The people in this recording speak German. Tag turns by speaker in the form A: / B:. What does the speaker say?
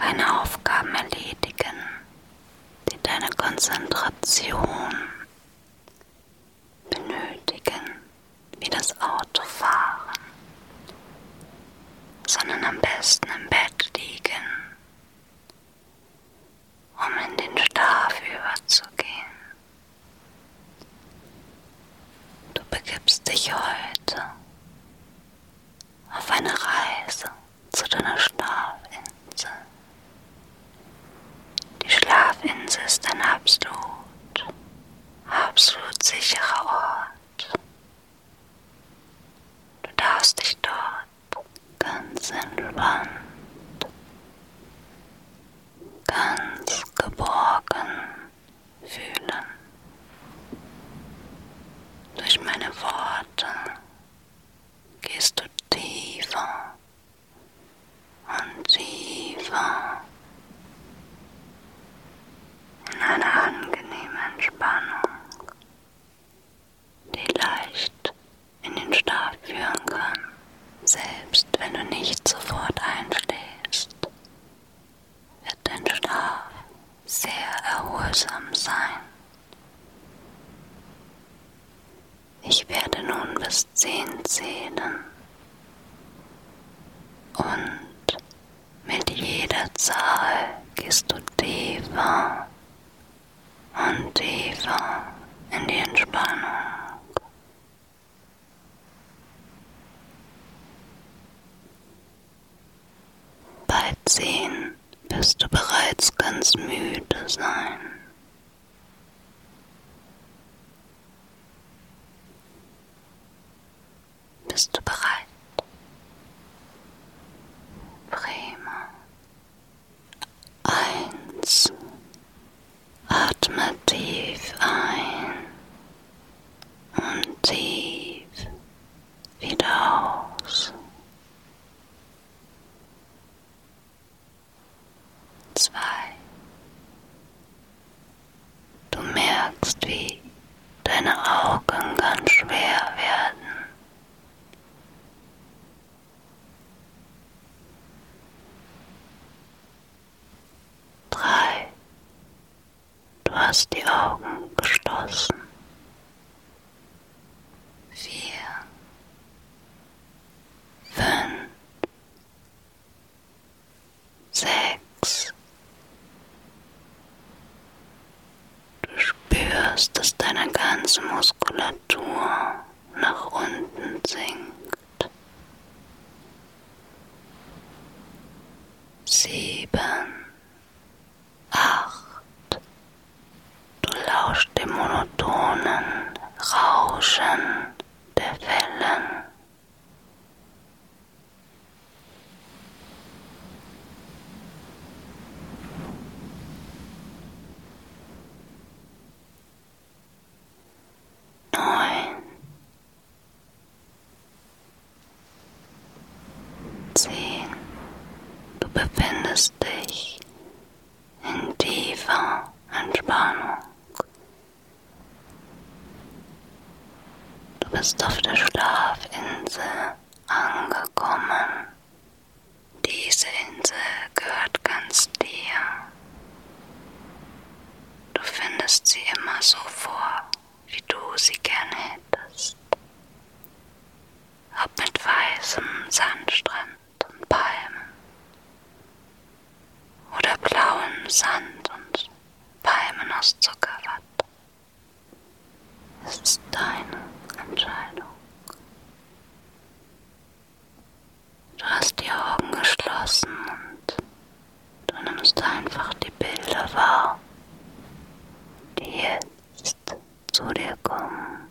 A: keine Aufgaben erledigen, die deine Konzentration benötigen, wie das Autofahren, sondern am besten im 好。Bis zehn zählen und mit jeder Zahl gehst du tiefer und tiefer in die Entspannung. Bei zehn wirst du bereits ganz müde sein. Bist du bereit? Prima. Eins. Atme tief ein und tief wieder aus. Zwei. Du merkst, wie deine Augen ganz schwer werden. Drei. Du hast die Augen geschlossen. Vier. Fünf. Sechs. Du spürst, dass deine ganze Muskulatur nach monotonen Rauschen der Wellen. Neun. Zehn. Du befindest dich bist auf der Schlafinsel angekommen. Diese Insel gehört ganz dir. Du findest sie immer so vor, wie du sie gerne hättest. Ob mit weißem Sandstrand und Palmen oder blauem Sand und Palmen aus Zuckerwatte. Es ist dein einfach die Bilder wahr, die jetzt zu dir kommen.